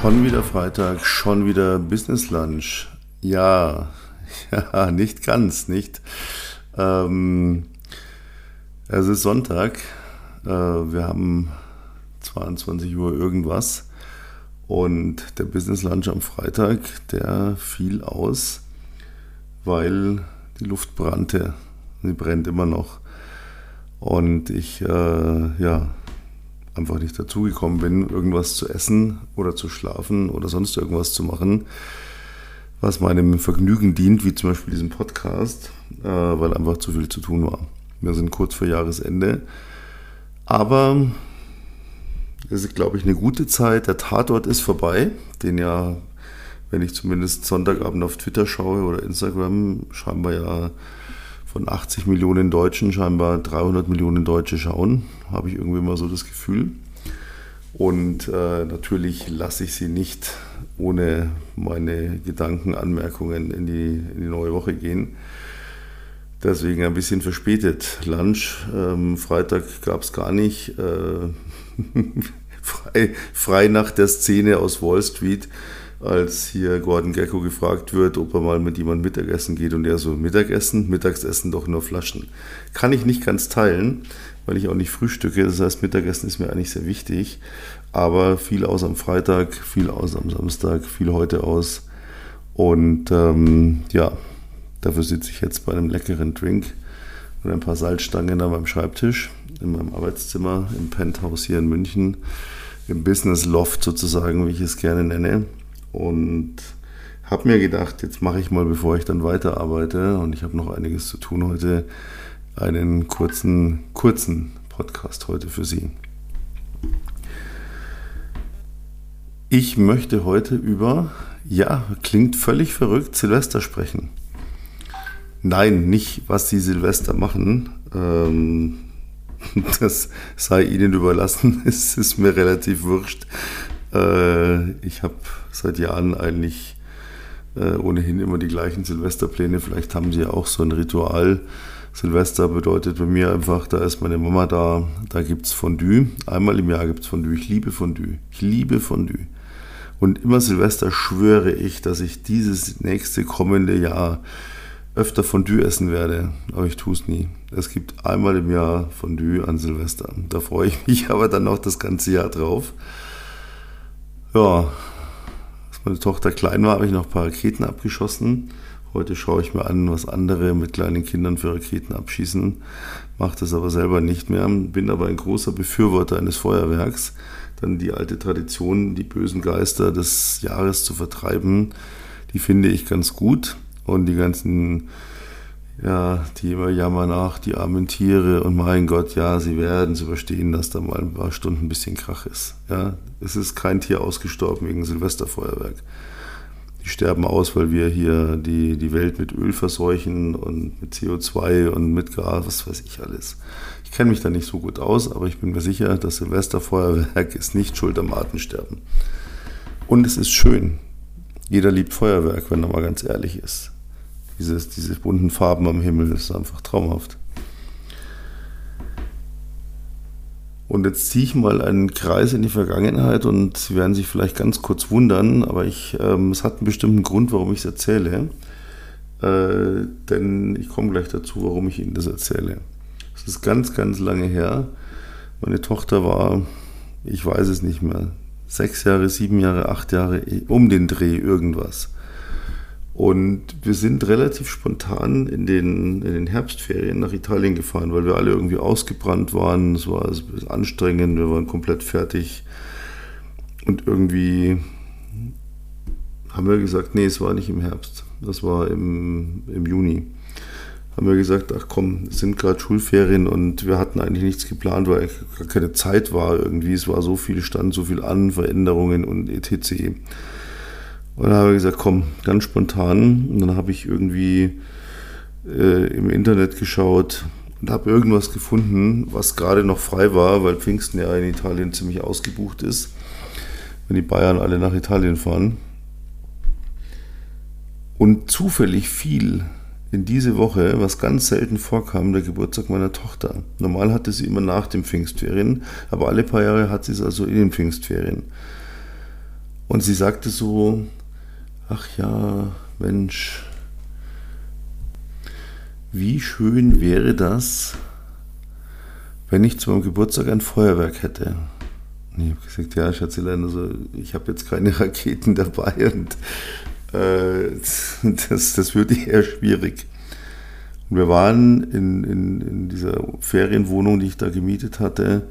Schon wieder Freitag, schon wieder Business Lunch. Ja, ja, nicht ganz, nicht. Ähm, es ist Sonntag. Äh, wir haben 22 Uhr irgendwas. Und der Business Lunch am Freitag, der fiel aus, weil die Luft brannte. Sie brennt immer noch. Und ich, äh, ja, einfach nicht dazugekommen bin, irgendwas zu essen oder zu schlafen oder sonst irgendwas zu machen, was meinem Vergnügen dient, wie zum Beispiel diesem Podcast, äh, weil einfach zu viel zu tun war. Wir sind kurz vor Jahresende, aber es ist, glaube ich, eine gute Zeit. Der Tatort ist vorbei, den ja, wenn ich zumindest Sonntagabend auf Twitter schaue oder Instagram, scheinbar ja von 80 Millionen Deutschen scheinbar 300 Millionen Deutsche schauen, habe ich irgendwie mal so das Gefühl. Und äh, natürlich lasse ich sie nicht ohne meine Gedanken, Anmerkungen in die, in die neue Woche gehen. Deswegen ein bisschen verspätet. Lunch, ähm, Freitag gab es gar nicht. Äh, frei, frei nach der Szene aus Wall Street als hier Gordon Gecko gefragt wird, ob er mal mit jemandem Mittagessen geht und er so, Mittagessen, Mittagsessen doch nur Flaschen. Kann ich nicht ganz teilen, weil ich auch nicht frühstücke, das heißt Mittagessen ist mir eigentlich sehr wichtig, aber viel aus am Freitag, viel aus am Samstag, viel heute aus. Und ähm, ja, dafür sitze ich jetzt bei einem leckeren Drink und ein paar Salzstangen an meinem Schreibtisch in meinem Arbeitszimmer im Penthouse hier in München, im Business Loft sozusagen, wie ich es gerne nenne und habe mir gedacht, jetzt mache ich mal, bevor ich dann weiterarbeite, und ich habe noch einiges zu tun heute, einen kurzen, kurzen Podcast heute für Sie. Ich möchte heute über, ja, klingt völlig verrückt, Silvester sprechen. Nein, nicht, was Sie Silvester machen. Ähm, das sei Ihnen überlassen. Es ist mir relativ wurscht. Äh, ich habe seit Jahren eigentlich äh, ohnehin immer die gleichen Silvesterpläne. Vielleicht haben sie ja auch so ein Ritual. Silvester bedeutet bei mir einfach, da ist meine Mama da, da gibt es Fondue. Einmal im Jahr gibt es Fondue. Ich liebe Fondue. Ich liebe Fondue. Und immer Silvester schwöre ich, dass ich dieses nächste kommende Jahr öfter Fondue essen werde. Aber ich tue es nie. Es gibt einmal im Jahr Fondue an Silvester. Da freue ich mich aber dann noch das ganze Jahr drauf. Ja, als meine Tochter klein war, habe ich noch ein paar Raketen abgeschossen. Heute schaue ich mir an, was andere mit kleinen Kindern für Raketen abschießen. Mache das aber selber nicht mehr. Bin aber ein großer Befürworter eines Feuerwerks. Dann die alte Tradition, die bösen Geister des Jahres zu vertreiben, die finde ich ganz gut. Und die ganzen ja, die immer jammern nach, die armen Tiere und mein Gott, ja, sie werden es überstehen, dass da mal ein paar Stunden ein bisschen Krach ist. Ja, es ist kein Tier ausgestorben wegen Silvesterfeuerwerk. Die sterben aus, weil wir hier die, die Welt mit Öl verseuchen und mit CO2 und mit Gas, was weiß ich alles. Ich kenne mich da nicht so gut aus, aber ich bin mir sicher, das Silvesterfeuerwerk ist nicht schuld am Artensterben. Und es ist schön. Jeder liebt Feuerwerk, wenn er mal ganz ehrlich ist. Dieses, diese bunten Farben am Himmel, das ist einfach traumhaft. Und jetzt ziehe ich mal einen Kreis in die Vergangenheit und Sie werden sich vielleicht ganz kurz wundern, aber ich, ähm, es hat einen bestimmten Grund, warum ich es erzähle. Äh, denn ich komme gleich dazu, warum ich Ihnen das erzähle. Es ist ganz, ganz lange her. Meine Tochter war, ich weiß es nicht mehr, sechs Jahre, sieben Jahre, acht Jahre, um den Dreh irgendwas. Und wir sind relativ spontan in den, in den Herbstferien nach Italien gefahren, weil wir alle irgendwie ausgebrannt waren. Es war anstrengend, wir waren komplett fertig. Und irgendwie haben wir gesagt, nee, es war nicht im Herbst, das war im, im Juni. Haben wir gesagt, ach komm, es sind gerade Schulferien und wir hatten eigentlich nichts geplant, weil gar keine Zeit war irgendwie. Es war so viel Stand, so viel an, Veränderungen und etc. Und dann habe ich gesagt, komm, ganz spontan. Und dann habe ich irgendwie äh, im Internet geschaut und habe irgendwas gefunden, was gerade noch frei war, weil Pfingsten ja in Italien ziemlich ausgebucht ist, wenn die Bayern alle nach Italien fahren. Und zufällig fiel in diese Woche, was ganz selten vorkam, der Geburtstag meiner Tochter. Normal hatte sie immer nach den Pfingstferien, aber alle paar Jahre hat sie es also in den Pfingstferien. Und sie sagte so, ach ja, Mensch, wie schön wäre das, wenn ich zu meinem Geburtstag ein Feuerwerk hätte. Und ich habe gesagt, ja, Schatzelein, also ich habe jetzt keine Raketen dabei und äh, das, das würde eher schwierig. Und wir waren in, in, in dieser Ferienwohnung, die ich da gemietet hatte,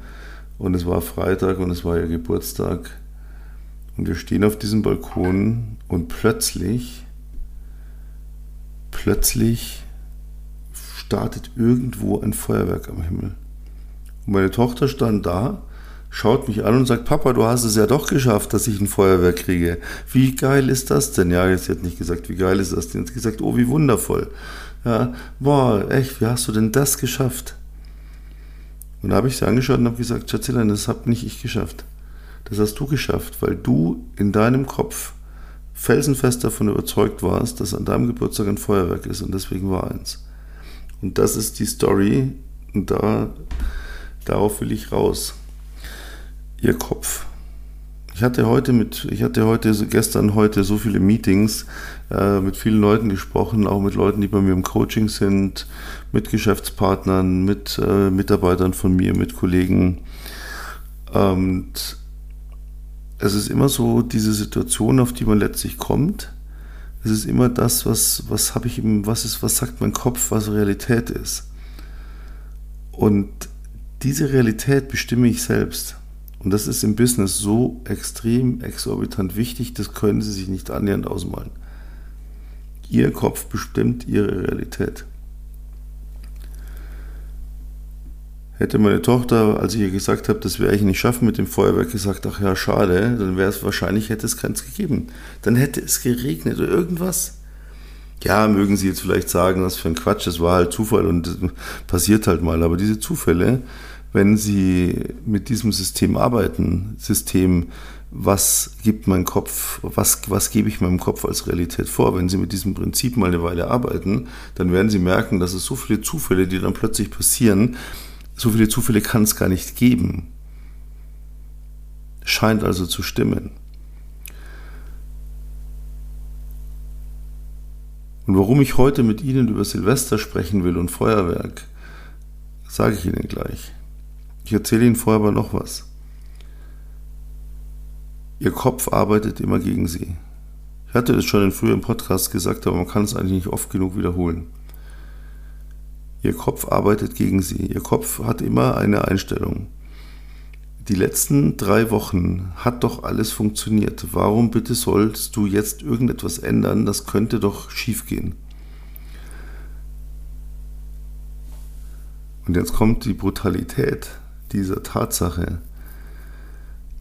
und es war Freitag und es war ihr Geburtstag. Und wir stehen auf diesem Balkon und plötzlich, plötzlich startet irgendwo ein Feuerwerk am Himmel. Und meine Tochter stand da, schaut mich an und sagt, Papa, du hast es ja doch geschafft, dass ich ein Feuerwerk kriege. Wie geil ist das denn? Ja, jetzt hat nicht gesagt, wie geil ist das denn? Sie hat gesagt, oh, wie wundervoll. Ja, boah, echt, wie hast du denn das geschafft? Und da habe ich sie angeschaut und habe gesagt, Schatzelein, das habe nicht ich geschafft. Das hast du geschafft, weil du in deinem Kopf felsenfest davon überzeugt warst, dass an deinem Geburtstag ein Feuerwerk ist und deswegen war eins. Und das ist die Story und da, darauf will ich raus. Ihr Kopf. Ich hatte heute mit, ich hatte heute, gestern, heute so viele Meetings äh, mit vielen Leuten gesprochen, auch mit Leuten, die bei mir im Coaching sind, mit Geschäftspartnern, mit äh, Mitarbeitern von mir, mit Kollegen. Und es ist immer so diese Situation, auf die man letztlich kommt. Es ist immer das, was, was habe ich im, was ist, was sagt mein Kopf, was Realität ist. Und diese Realität bestimme ich selbst. Und das ist im Business so extrem exorbitant wichtig, das können Sie sich nicht annähernd ausmalen. Ihr Kopf bestimmt Ihre Realität. Hätte meine Tochter, als ich ihr gesagt habe, das werde ich nicht schaffen mit dem Feuerwerk, gesagt, ach ja, schade, dann wäre es wahrscheinlich, hätte es keins gegeben. Dann hätte es geregnet oder irgendwas. Ja, mögen Sie jetzt vielleicht sagen, was für ein Quatsch, das war halt Zufall und passiert halt mal. Aber diese Zufälle, wenn Sie mit diesem System arbeiten, System, was gibt mein Kopf, was, was gebe ich meinem Kopf als Realität vor, wenn Sie mit diesem Prinzip mal eine Weile arbeiten, dann werden Sie merken, dass es so viele Zufälle, die dann plötzlich passieren, so viele Zufälle kann es gar nicht geben. Scheint also zu stimmen. Und warum ich heute mit Ihnen über Silvester sprechen will und Feuerwerk, sage ich Ihnen gleich. Ich erzähle Ihnen vorher aber noch was. Ihr Kopf arbeitet immer gegen Sie. Ich hatte das schon in früheren Podcasts gesagt, aber man kann es eigentlich nicht oft genug wiederholen. Ihr Kopf arbeitet gegen Sie. Ihr Kopf hat immer eine Einstellung. Die letzten drei Wochen hat doch alles funktioniert. Warum bitte sollst du jetzt irgendetwas ändern? Das könnte doch schiefgehen. Und jetzt kommt die Brutalität dieser Tatsache.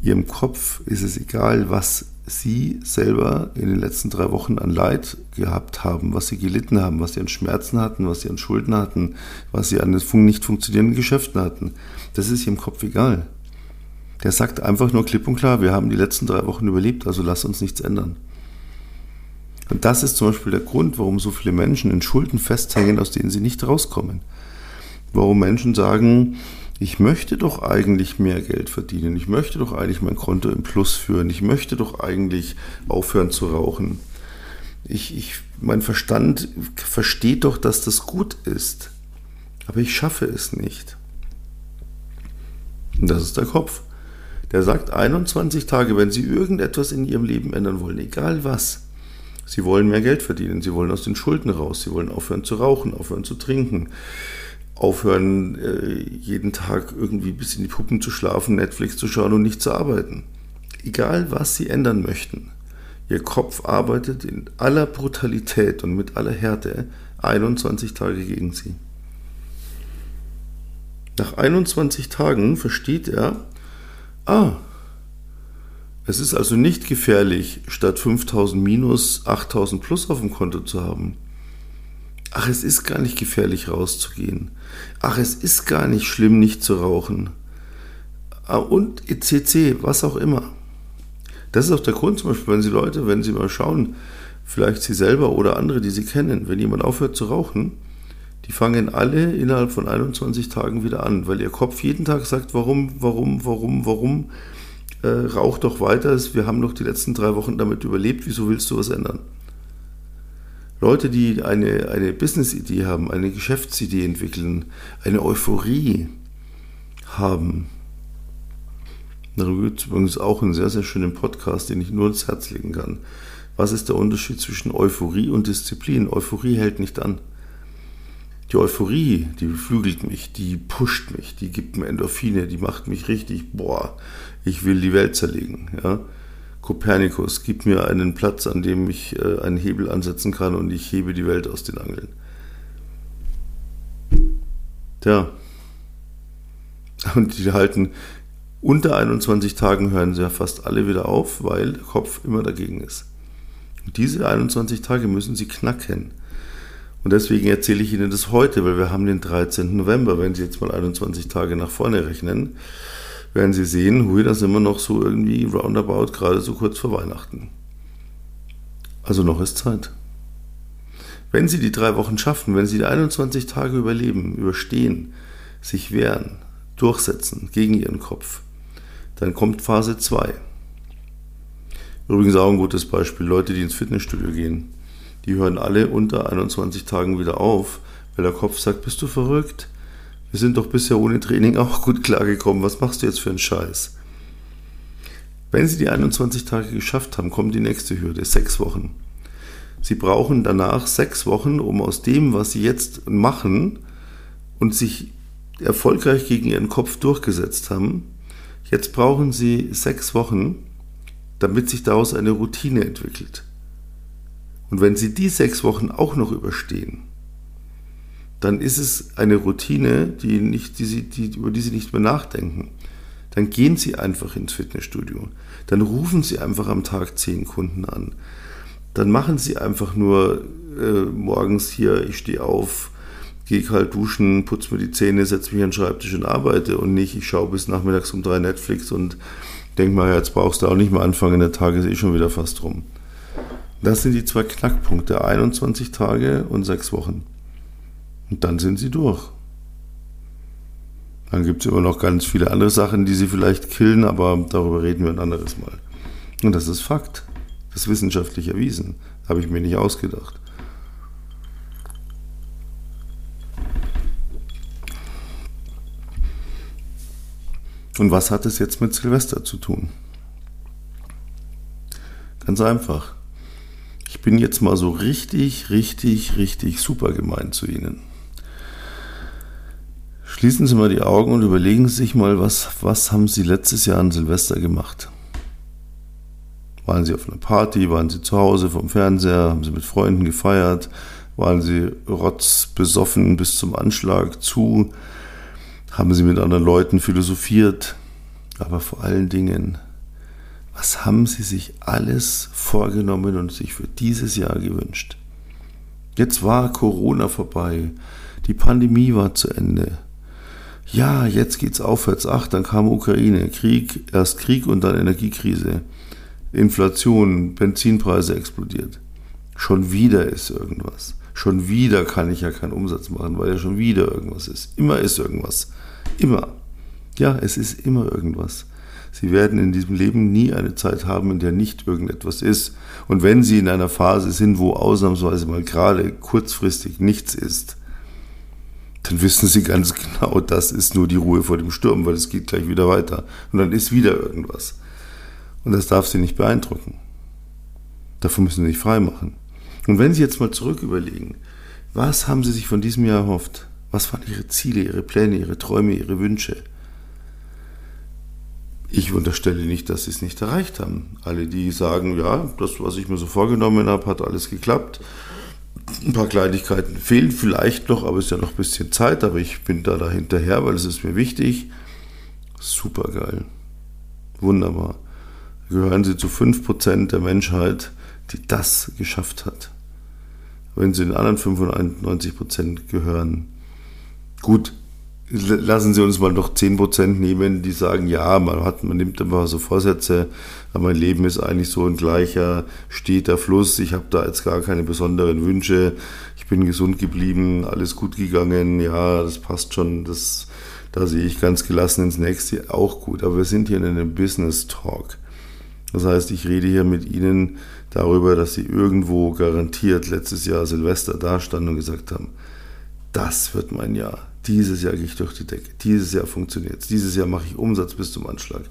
Ihrem Kopf ist es egal, was Sie selber in den letzten drei Wochen an Leid gehabt haben, was Sie gelitten haben, was Sie an Schmerzen hatten, was Sie an Schulden hatten, was Sie an nicht funktionierenden Geschäften hatten. Das ist Ihrem Kopf egal. Der sagt einfach nur klipp und klar, wir haben die letzten drei Wochen überlebt, also lass uns nichts ändern. Und das ist zum Beispiel der Grund, warum so viele Menschen in Schulden festhängen, aus denen sie nicht rauskommen. Warum Menschen sagen, ich möchte doch eigentlich mehr Geld verdienen, ich möchte doch eigentlich mein Konto im Plus führen, ich möchte doch eigentlich aufhören zu rauchen. Ich, ich, mein Verstand versteht doch, dass das gut ist, aber ich schaffe es nicht. Und das ist der Kopf. Der sagt 21 Tage, wenn Sie irgendetwas in Ihrem Leben ändern wollen, egal was, Sie wollen mehr Geld verdienen, Sie wollen aus den Schulden raus, Sie wollen aufhören zu rauchen, aufhören zu trinken, aufhören, äh, jeden Tag irgendwie bis in die Puppen zu schlafen, Netflix zu schauen und nicht zu arbeiten. Egal, was sie ändern möchten. Ihr Kopf arbeitet in aller Brutalität und mit aller Härte 21 Tage gegen sie. Nach 21 Tagen versteht er, ah, es ist also nicht gefährlich, statt 5000 minus 8000 plus auf dem Konto zu haben. Ach, es ist gar nicht gefährlich rauszugehen. Ach, es ist gar nicht schlimm, nicht zu rauchen. Ah, und ECC, was auch immer. Das ist auch der Grund zum Beispiel, wenn Sie Leute, wenn Sie mal schauen, vielleicht Sie selber oder andere, die Sie kennen, wenn jemand aufhört zu rauchen, die fangen alle innerhalb von 21 Tagen wieder an, weil ihr Kopf jeden Tag sagt, warum, warum, warum, warum. äh, rauch doch weiter, wir haben doch die letzten drei Wochen damit überlebt, wieso willst du was ändern? Leute, die eine, eine Business-Idee haben, eine Geschäftsidee entwickeln, eine Euphorie haben. Darüber gibt es übrigens auch einen sehr, sehr schönen Podcast, den ich nur ins Herz legen kann. Was ist der Unterschied zwischen Euphorie und Disziplin? Euphorie hält nicht an. Die Euphorie, die beflügelt mich, die pusht mich, die gibt mir Endorphine, die macht mich richtig, boah, ich will die Welt zerlegen. Ja? Kopernikus, gib mir einen Platz, an dem ich äh, einen Hebel ansetzen kann und ich hebe die Welt aus den Angeln. Tja. Und die halten unter 21 Tagen hören sie ja fast alle wieder auf, weil der Kopf immer dagegen ist. Und diese 21 Tage müssen sie knacken. Und deswegen erzähle ich Ihnen das heute, weil wir haben den 13. November. Wenn Sie jetzt mal 21 Tage nach vorne rechnen, werden Sie sehen, hui, da sind wir noch so irgendwie roundabout, gerade so kurz vor Weihnachten. Also noch ist Zeit. Wenn Sie die drei Wochen schaffen, wenn Sie die 21 Tage überleben, überstehen, sich wehren, durchsetzen gegen Ihren Kopf, dann kommt Phase 2. Übrigens auch ein gutes Beispiel, Leute, die ins Fitnessstudio gehen die hören alle unter 21 Tagen wieder auf, weil der Kopf sagt, bist du verrückt? Wir sind doch bisher ohne Training auch gut klargekommen. Was machst du jetzt für einen Scheiß? Wenn Sie die 21 Tage geschafft haben, kommt die nächste Hürde, sechs Wochen. Sie brauchen danach sechs Wochen, um aus dem, was Sie jetzt machen und sich erfolgreich gegen Ihren Kopf durchgesetzt haben, jetzt brauchen Sie sechs Wochen, damit sich daraus eine Routine entwickelt. Und wenn Sie die sechs Wochen auch noch überstehen, dann ist es eine Routine, die nicht, die Sie, die, über die Sie nicht mehr nachdenken. Dann gehen Sie einfach ins Fitnessstudio. Dann rufen Sie einfach am Tag zehn Kunden an. Dann machen Sie einfach nur äh, morgens hier, ich stehe auf, gehe kalt duschen, putze mir die Zähne, setze mich an den Schreibtisch und arbeite und nicht, ich schaue bis nachmittags um drei Netflix und denke mal, jetzt brauchst du auch nicht mehr anfangen, der Tag ist eh schon wieder fast rum. Das sind die zwei Knackpunkte, 21 Tage und sechs Wochen. Und dann sind sie durch. Dann gibt es immer noch ganz viele andere Sachen, die sie vielleicht killen, aber darüber reden wir ein anderes Mal. Und das ist Fakt. Das ist wissenschaftlich erwiesen. Habe ich mir nicht ausgedacht. Und was hat es jetzt mit Silvester zu tun? Ganz einfach. Ich bin jetzt mal so richtig, richtig, richtig super gemein zu Ihnen. Schließen Sie mal die Augen und überlegen Sie sich mal, was, was haben Sie letztes Jahr an Silvester gemacht? Waren Sie auf einer Party? Waren Sie zu Hause vom Fernseher? Haben Sie mit Freunden gefeiert? Waren Sie rotzbesoffen bis zum Anschlag zu? Haben Sie mit anderen Leuten philosophiert? Aber vor allen Dingen, was haben Sie sich alles vorgenommen und sich für dieses Jahr gewünscht? Jetzt war Corona vorbei, die Pandemie war zu Ende. Ja, jetzt geht's aufwärts. Ach, dann kam Ukraine, Krieg, erst Krieg und dann Energiekrise. Inflation, Benzinpreise explodiert. Schon wieder ist irgendwas. Schon wieder kann ich ja keinen Umsatz machen, weil ja schon wieder irgendwas ist. Immer ist irgendwas. Immer. Ja, es ist immer irgendwas. Sie werden in diesem Leben nie eine Zeit haben, in der nicht irgendetwas ist. Und wenn Sie in einer Phase sind, wo ausnahmsweise mal gerade kurzfristig nichts ist, dann wissen Sie ganz genau, das ist nur die Ruhe vor dem Sturm, weil es geht gleich wieder weiter. Und dann ist wieder irgendwas. Und das darf Sie nicht beeindrucken. Davon müssen Sie sich frei machen. Und wenn Sie jetzt mal zurück überlegen, was haben Sie sich von diesem Jahr erhofft? Was waren Ihre Ziele, Ihre Pläne, Ihre Träume, Ihre Wünsche? Ich unterstelle nicht, dass sie es nicht erreicht haben. Alle, die sagen, ja, das, was ich mir so vorgenommen habe, hat alles geklappt. Ein paar Kleinigkeiten fehlen vielleicht noch, aber es ist ja noch ein bisschen Zeit, aber ich bin da dahinterher, weil es ist mir wichtig. Super geil. Wunderbar. Gehören Sie zu 5% der Menschheit, die das geschafft hat. Wenn Sie den anderen 95% gehören, gut, lassen Sie uns mal noch 10% nehmen, die sagen, ja, man, hat, man nimmt immer so Vorsätze, aber mein Leben ist eigentlich so ein gleicher, steter Fluss, ich habe da jetzt gar keine besonderen Wünsche, ich bin gesund geblieben, alles gut gegangen, ja, das passt schon, das, Da sehe ich ganz gelassen ins nächste auch gut. Aber wir sind hier in einem Business Talk. Das heißt, ich rede hier mit Ihnen darüber, dass Sie irgendwo garantiert letztes Jahr Silvester dastanden und gesagt haben, das wird mein Jahr. Dieses Jahr gehe ich durch die Decke. Dieses Jahr funktioniert es. Dieses Jahr mache ich Umsatz bis zum Anschlag.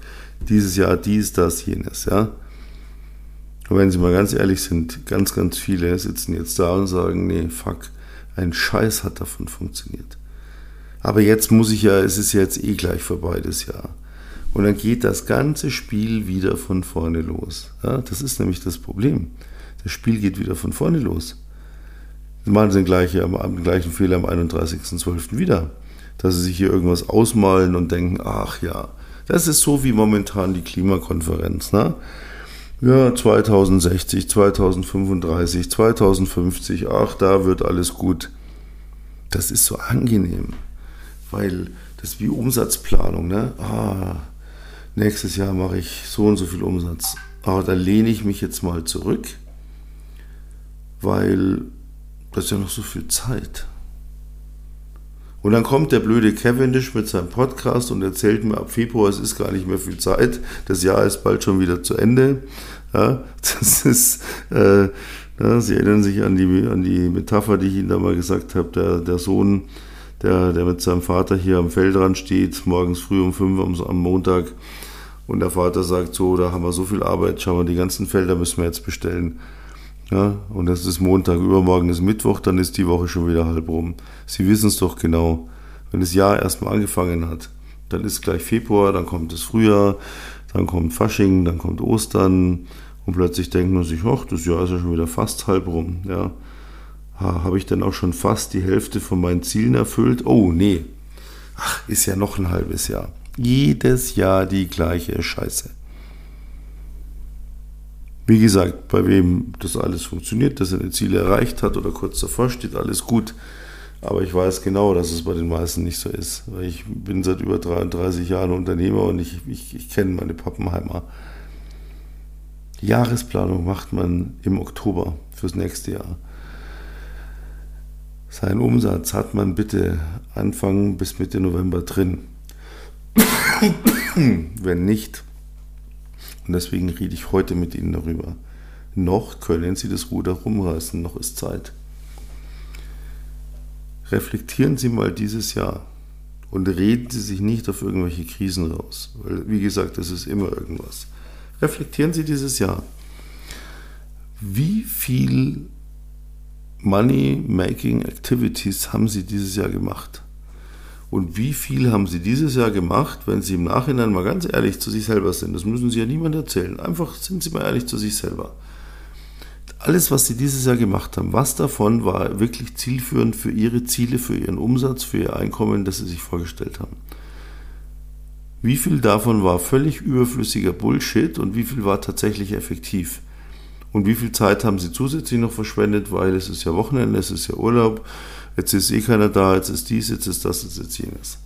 Dieses Jahr dies, das, jenes. Ja? Und wenn Sie mal ganz ehrlich sind, ganz, ganz viele sitzen jetzt da und sagen, nee, fuck, ein Scheiß hat davon funktioniert. Aber jetzt muss ich ja, es ist jetzt eh gleich vorbei das Jahr. Und dann geht das ganze Spiel wieder von vorne los. Ja, das ist nämlich das Problem. Das Spiel geht wieder von vorne los. Sie machen den gleichen, den gleichen Fehler am 31.12. wieder. Dass sie sich hier irgendwas ausmalen und denken, ach ja, das ist so wie momentan die Klimakonferenz. Ne? Ja, 2060, 2035, 2050, ach, da wird alles gut. Das ist so angenehm, weil das ist wie Umsatzplanung. Ne? Ah, nächstes Jahr mache ich so und so viel Umsatz. Aber da lehne ich mich jetzt mal zurück, weil das ist ja noch so viel Zeit. Und dann kommt der blöde Cavendish mit seinem Podcast und erzählt mir ab Februar, es ist gar nicht mehr viel Zeit, das Jahr ist bald schon wieder zu Ende. Ja, das ist, äh, ja, Sie erinnern sich an die, an die Metapher, die ich Ihnen da mal gesagt habe, der, der Sohn, der, der mit seinem Vater hier am Feldrand steht, morgens früh um fünf am, am Montag und der Vater sagt so, da haben wir so viel Arbeit, schauen wir, die ganzen Felder müssen wir jetzt bestellen. Ja, und das ist Montag, übermorgen ist Mittwoch, dann ist die Woche schon wieder halb rum. Sie wissen es doch genau. Wenn das Jahr erstmal angefangen hat, dann ist gleich Februar, dann kommt das Frühjahr, dann kommt Fasching, dann kommt Ostern und plötzlich denkt man sich, ach, das Jahr ist ja schon wieder fast halb rum. Ja. Habe ich dann auch schon fast die Hälfte von meinen Zielen erfüllt? Oh, nee. Ach, ist ja noch ein halbes Jahr. Jedes Jahr die gleiche Scheiße. Wie gesagt, bei wem das alles funktioniert, dass er seine Ziele erreicht hat oder kurz davor steht, alles gut. Aber ich weiß genau, dass es bei den meisten nicht so ist. Ich bin seit über 33 Jahren Unternehmer und ich, ich, ich kenne meine Pappenheimer. Die Jahresplanung macht man im Oktober fürs nächste Jahr. Seinen Umsatz hat man bitte Anfang bis Mitte November drin. Wenn nicht, und deswegen rede ich heute mit Ihnen darüber, noch können Sie das Ruder rumreißen, noch ist Zeit. Reflektieren Sie mal dieses Jahr und reden Sie sich nicht auf irgendwelche Krisen raus, weil wie gesagt, es ist immer irgendwas. Reflektieren Sie dieses Jahr. Wie viel Money-Making Activities haben Sie dieses Jahr gemacht? Und wie viel haben Sie dieses Jahr gemacht, wenn Sie im Nachhinein mal ganz ehrlich zu sich selber sind? Das müssen Sie ja niemand erzählen. Einfach sind Sie mal ehrlich zu sich selber. Alles, was Sie dieses Jahr gemacht haben, was davon war wirklich zielführend für Ihre Ziele, für Ihren Umsatz, für Ihr Einkommen, das Sie sich vorgestellt haben? Wie viel davon war völlig überflüssiger Bullshit und wie viel war tatsächlich effektiv? Und wie viel Zeit haben Sie zusätzlich noch verschwendet, weil es ist ja Wochenende, es ist ja Urlaub, jetzt ist eh keiner da, jetzt ist dies, jetzt ist das, jetzt ist jenes.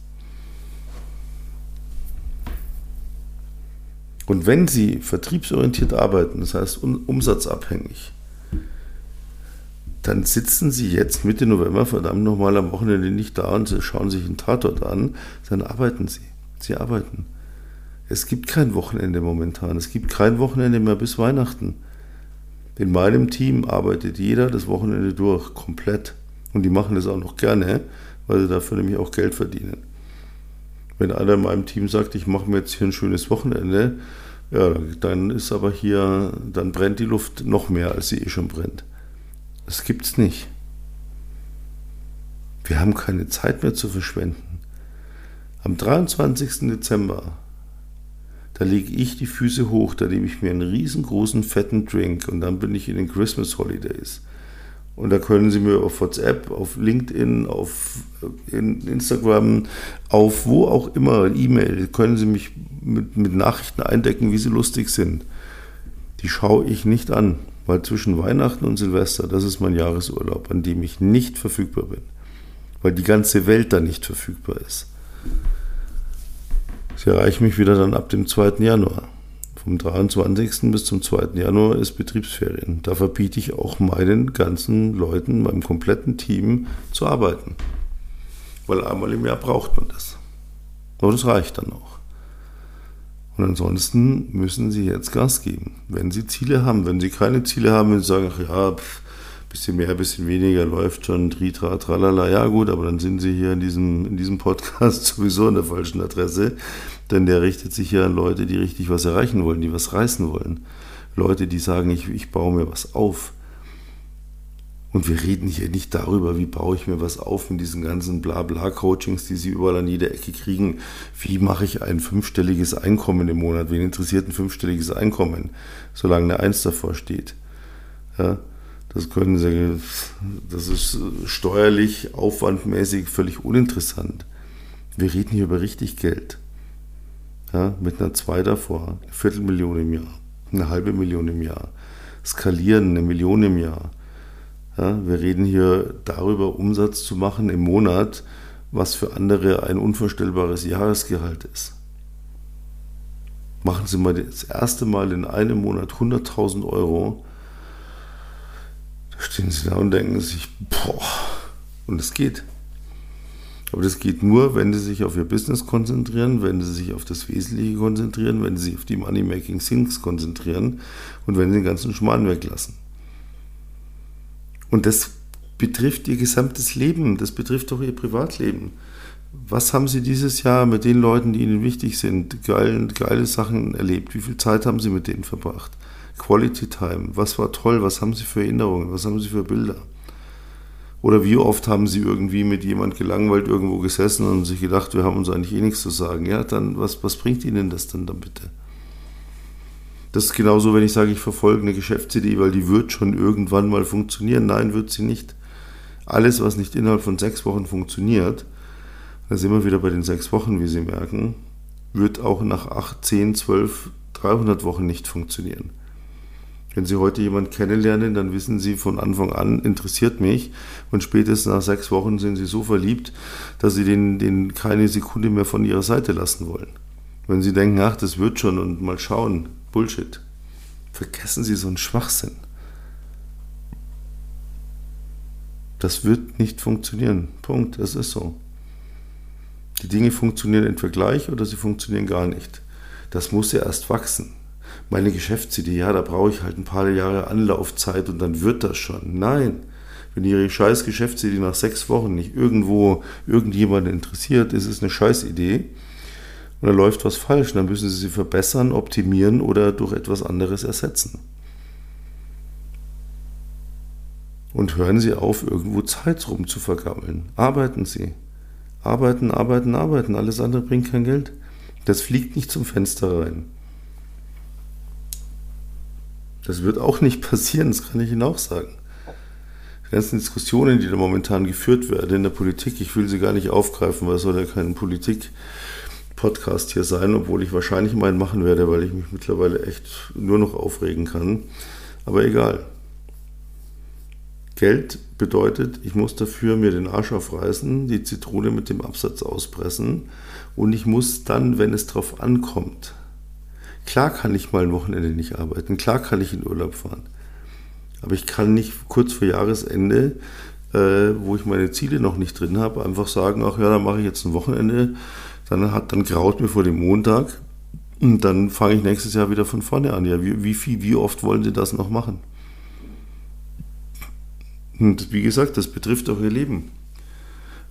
Und wenn Sie vertriebsorientiert arbeiten, das heißt umsatzabhängig, dann sitzen Sie jetzt Mitte November verdammt nochmal am Wochenende nicht da und schauen sich einen Tatort an, dann arbeiten Sie. Sie arbeiten. Es gibt kein Wochenende momentan. Es gibt kein Wochenende mehr bis Weihnachten. In meinem Team arbeitet jeder das Wochenende durch, komplett. Und die machen das auch noch gerne, weil sie dafür nämlich auch Geld verdienen. Wenn einer in meinem Team sagt, ich mache mir jetzt hier ein schönes Wochenende, ja, dann ist aber hier, dann brennt die Luft noch mehr, als sie eh schon brennt. Das gibt's nicht. Wir haben keine Zeit mehr zu verschwenden. Am 23. Dezember, da lege ich die Füße hoch, da nehme ich mir einen riesengroßen fetten Drink und dann bin ich in den Christmas Holidays. Und da können Sie mir auf WhatsApp, auf LinkedIn, auf Instagram, auf wo auch immer, E-Mail, können Sie mich mit, mit Nachrichten eindecken, wie sie lustig sind. Die schaue ich nicht an, weil zwischen Weihnachten und Silvester, das ist mein Jahresurlaub, an dem ich nicht verfügbar bin. Weil die ganze Welt da nicht verfügbar ist. Sie erreichen mich wieder dann ab dem 2. Januar. Vom 23. bis zum 2. Januar ist Betriebsferien. Da verbiete ich auch meinen ganzen Leuten, meinem kompletten Team zu arbeiten. Weil einmal im Jahr braucht man das. Aber das reicht dann auch. Und ansonsten müssen Sie jetzt Gas geben. Wenn Sie Ziele haben, wenn Sie keine Ziele haben und sagen, ach ja, pff, bisschen mehr, bisschen weniger läuft schon, tritra, tralala, ja gut, aber dann sind Sie hier in diesem, in diesem Podcast sowieso an der falschen Adresse, denn der richtet sich ja an Leute, die richtig was erreichen wollen, die was reißen wollen. Leute, die sagen, ich, ich baue mir was auf. Und wir reden hier nicht darüber, wie baue ich mir was auf in diesen ganzen Blabla-Coachings, die Sie überall an jeder Ecke kriegen. Wie mache ich ein fünfstelliges Einkommen im Monat? Wen interessiert ein fünfstelliges Einkommen, solange eine Eins davor steht? Ja, das können Sie, das ist steuerlich, aufwandmäßig völlig uninteressant. Wir reden hier über richtig Geld. Ja, mit einer Zwei davor, eine Viertelmillion im Jahr, eine halbe Million im Jahr, skalieren, eine Million im Jahr ja, wir reden hier darüber, Umsatz zu machen im Monat, was für andere ein unvorstellbares Jahresgehalt ist. Machen Sie mal das erste Mal in einem Monat 100.000 Euro. Stehen Sie da und denken sich, boah, und es geht. Aber das geht nur, wenn Sie sich auf Ihr Business konzentrieren, wenn Sie sich auf das Wesentliche konzentrieren, wenn Sie sich auf die Money-Making Things konzentrieren und wenn Sie den ganzen Schmarrn weglassen. Und das betrifft ihr gesamtes Leben, das betrifft auch ihr Privatleben. Was haben Sie dieses Jahr mit den Leuten, die Ihnen wichtig sind, geile, geile Sachen erlebt? Wie viel Zeit haben Sie mit denen verbracht? Quality Time, was war toll? Was haben Sie für Erinnerungen? Was haben Sie für Bilder? Oder wie oft haben Sie irgendwie mit jemand gelangweilt irgendwo gesessen und sich gedacht, wir haben uns eigentlich eh nichts zu sagen? Ja, dann, was, was bringt Ihnen das denn dann bitte? Das ist genauso, wenn ich sage, ich verfolge eine Geschäftsidee, weil die wird schon irgendwann mal funktionieren. Nein, wird sie nicht. Alles, was nicht innerhalb von sechs Wochen funktioniert, da sind wir wieder bei den sechs Wochen, wie Sie merken, wird auch nach acht, zehn, zwölf, 300 Wochen nicht funktionieren. Wenn Sie heute jemanden kennenlernen, dann wissen Sie von Anfang an, interessiert mich. Und spätestens nach sechs Wochen sind Sie so verliebt, dass Sie den, den keine Sekunde mehr von Ihrer Seite lassen wollen. Wenn Sie denken, ach, das wird schon und mal schauen, Bullshit. Vergessen Sie so einen Schwachsinn. Das wird nicht funktionieren. Punkt. Das ist so. Die Dinge funktionieren entweder gleich oder sie funktionieren gar nicht. Das muss ja erst wachsen. Meine Geschäftsidee, ja, da brauche ich halt ein paar Jahre Anlaufzeit und dann wird das schon. Nein. Wenn Ihre scheiß Geschäftsidee nach sechs Wochen nicht irgendwo irgendjemanden interessiert, ist es eine Scheißidee und da läuft was falsch. dann müssen Sie sie verbessern, optimieren oder durch etwas anderes ersetzen. Und hören Sie auf, irgendwo Zeit rum zu vergammeln. Arbeiten Sie. Arbeiten, arbeiten, arbeiten. Alles andere bringt kein Geld. Das fliegt nicht zum Fenster rein. Das wird auch nicht passieren, das kann ich Ihnen auch sagen. Die ganzen Diskussionen, die da momentan geführt werden in der Politik, ich will sie gar nicht aufgreifen, weil es soll ja keine Politik Podcast hier sein, obwohl ich wahrscheinlich meinen machen werde, weil ich mich mittlerweile echt nur noch aufregen kann. Aber egal. Geld bedeutet, ich muss dafür mir den Arsch aufreißen, die Zitrone mit dem Absatz auspressen und ich muss dann, wenn es drauf ankommt, klar kann ich mal ein Wochenende nicht arbeiten, klar kann ich in Urlaub fahren, aber ich kann nicht kurz vor Jahresende, äh, wo ich meine Ziele noch nicht drin habe, einfach sagen, ach ja, dann mache ich jetzt ein Wochenende, dann, hat, dann graut mir vor dem Montag und dann fange ich nächstes Jahr wieder von vorne an. Ja, wie, wie, viel, wie oft wollen Sie das noch machen? Und wie gesagt, das betrifft auch Ihr Leben.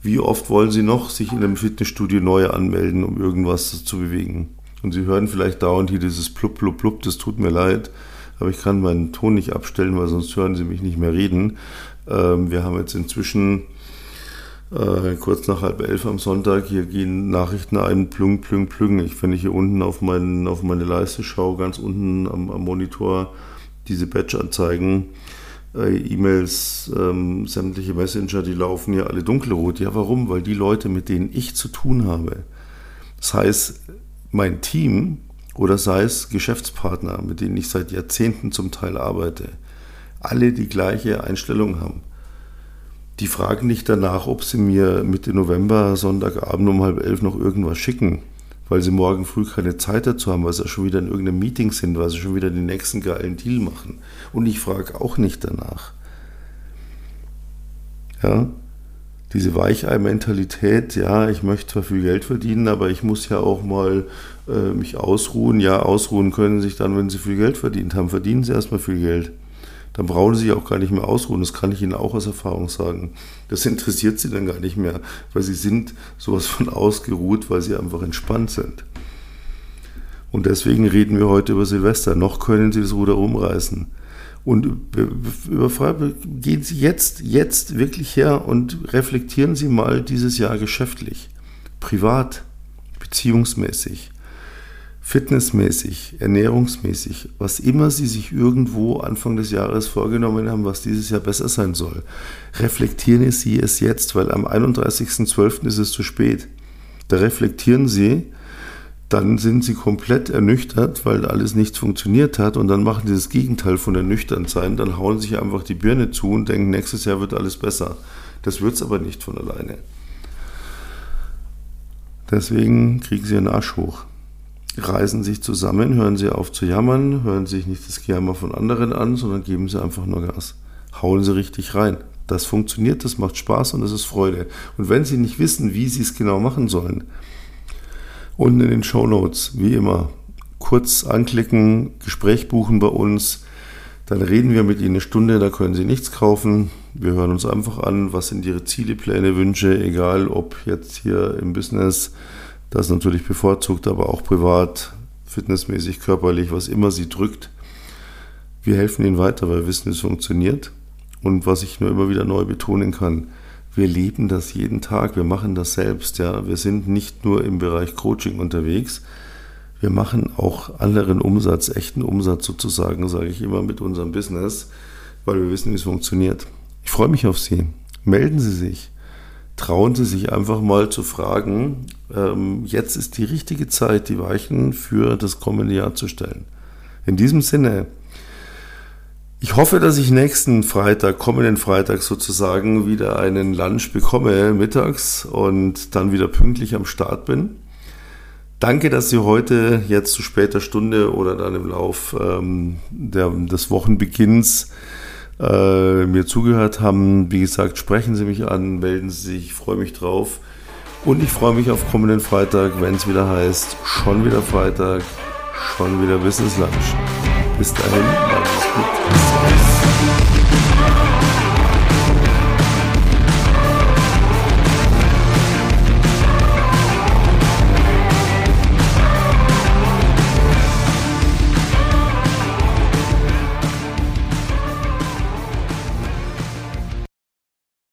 Wie oft wollen Sie noch sich in einem Fitnessstudio neu anmelden, um irgendwas zu bewegen? Und Sie hören vielleicht dauernd hier dieses Plupp, Plupp, Plupp, das tut mir leid, aber ich kann meinen Ton nicht abstellen, weil sonst hören Sie mich nicht mehr reden. Ähm, wir haben jetzt inzwischen äh, kurz nach halb elf am Sonntag, hier gehen Nachrichten ein, plüng, plüng, plüng. Ich, wenn ich hier unten auf, mein, auf meine Leiste schaue, ganz unten am, am Monitor, diese Badge-Anzeigen, äh, E-Mails, ähm, sämtliche Messenger, die laufen hier alle dunkelrot. Ja, warum? Weil die Leute, mit denen ich zu tun habe, das heißt mein Team oder sei es Geschäftspartner, mit denen ich seit Jahrzehnten zum Teil arbeite, alle die gleiche Einstellung haben die fragen nicht danach, ob sie mir Mitte November, Sonntagabend um halb elf noch irgendwas schicken, weil sie morgen früh keine Zeit dazu haben, weil sie schon wieder in irgendeinem Meeting sind, weil sie schon wieder den nächsten geilen Deal machen. Und ich frage auch nicht danach. Ja? Diese Weichei-Mentalität, ja, ich möchte zwar viel Geld verdienen, aber ich muss ja auch mal äh, mich ausruhen. Ja, ausruhen können Sie sich dann, wenn Sie viel Geld verdient haben. Verdienen Sie erstmal viel Geld. Dann brauchen Sie sich auch gar nicht mehr ausruhen. Das kann ich Ihnen auch aus Erfahrung sagen. Das interessiert Sie dann gar nicht mehr, weil Sie sind sowas von ausgeruht, weil Sie einfach entspannt sind. Und deswegen reden wir heute über Silvester. Noch können Sie das Ruder umreißen. Und gehen Sie jetzt, jetzt wirklich her und reflektieren Sie mal dieses Jahr geschäftlich, privat, beziehungsmäßig, fitnessmäßig, ernährungsmäßig, was immer Sie sich irgendwo Anfang des Jahres vorgenommen haben, was dieses Jahr besser sein soll. Reflektieren Sie es jetzt, weil am 31.12. ist es zu spät. Da reflektieren Sie, dann sind sie komplett ernüchtert, weil alles nichts funktioniert hat und dann machen sie das Gegenteil von ernüchternd sein, dann hauen sich einfach die Birne zu und denken, nächstes Jahr wird alles besser. Das wird es aber nicht von alleine. Deswegen kriegen sie einen Arsch hoch. Reisen sich zusammen, hören sie auf zu jammern, hören sich nicht das Gejammer von anderen an, sondern geben sie einfach nur Gas. Hauen sie richtig rein. Das funktioniert, das macht Spaß und das ist Freude. Und wenn sie nicht wissen, wie sie es genau machen sollen, Unten in den Show Notes, wie immer, kurz anklicken, Gespräch buchen bei uns. Dann reden wir mit Ihnen eine Stunde, da können Sie nichts kaufen. Wir hören uns einfach an, was sind Ihre Ziele, Pläne, Wünsche, egal ob jetzt hier im Business, das natürlich bevorzugt, aber auch privat, fitnessmäßig, körperlich, was immer Sie drückt. Wir helfen Ihnen weiter, weil wir wissen, es funktioniert. Und was ich nur immer wieder neu betonen kann, wir leben das jeden Tag, wir machen das selbst. Ja. Wir sind nicht nur im Bereich Coaching unterwegs, wir machen auch anderen Umsatz, echten Umsatz sozusagen, sage ich immer mit unserem Business, weil wir wissen, wie es funktioniert. Ich freue mich auf Sie. Melden Sie sich. Trauen Sie sich einfach mal zu fragen, ähm, jetzt ist die richtige Zeit, die Weichen für das kommende Jahr zu stellen. In diesem Sinne, ich hoffe, dass ich nächsten Freitag, kommenden Freitag sozusagen, wieder einen Lunch bekomme mittags und dann wieder pünktlich am Start bin. Danke, dass Sie heute jetzt zu später Stunde oder dann im Lauf ähm, der, des Wochenbeginns äh, mir zugehört haben. Wie gesagt, sprechen Sie mich an, melden Sie sich, ich freue mich drauf. Und ich freue mich auf kommenden Freitag, wenn es wieder heißt, schon wieder Freitag, schon wieder Business Lunch. Bis dahin, alles gut.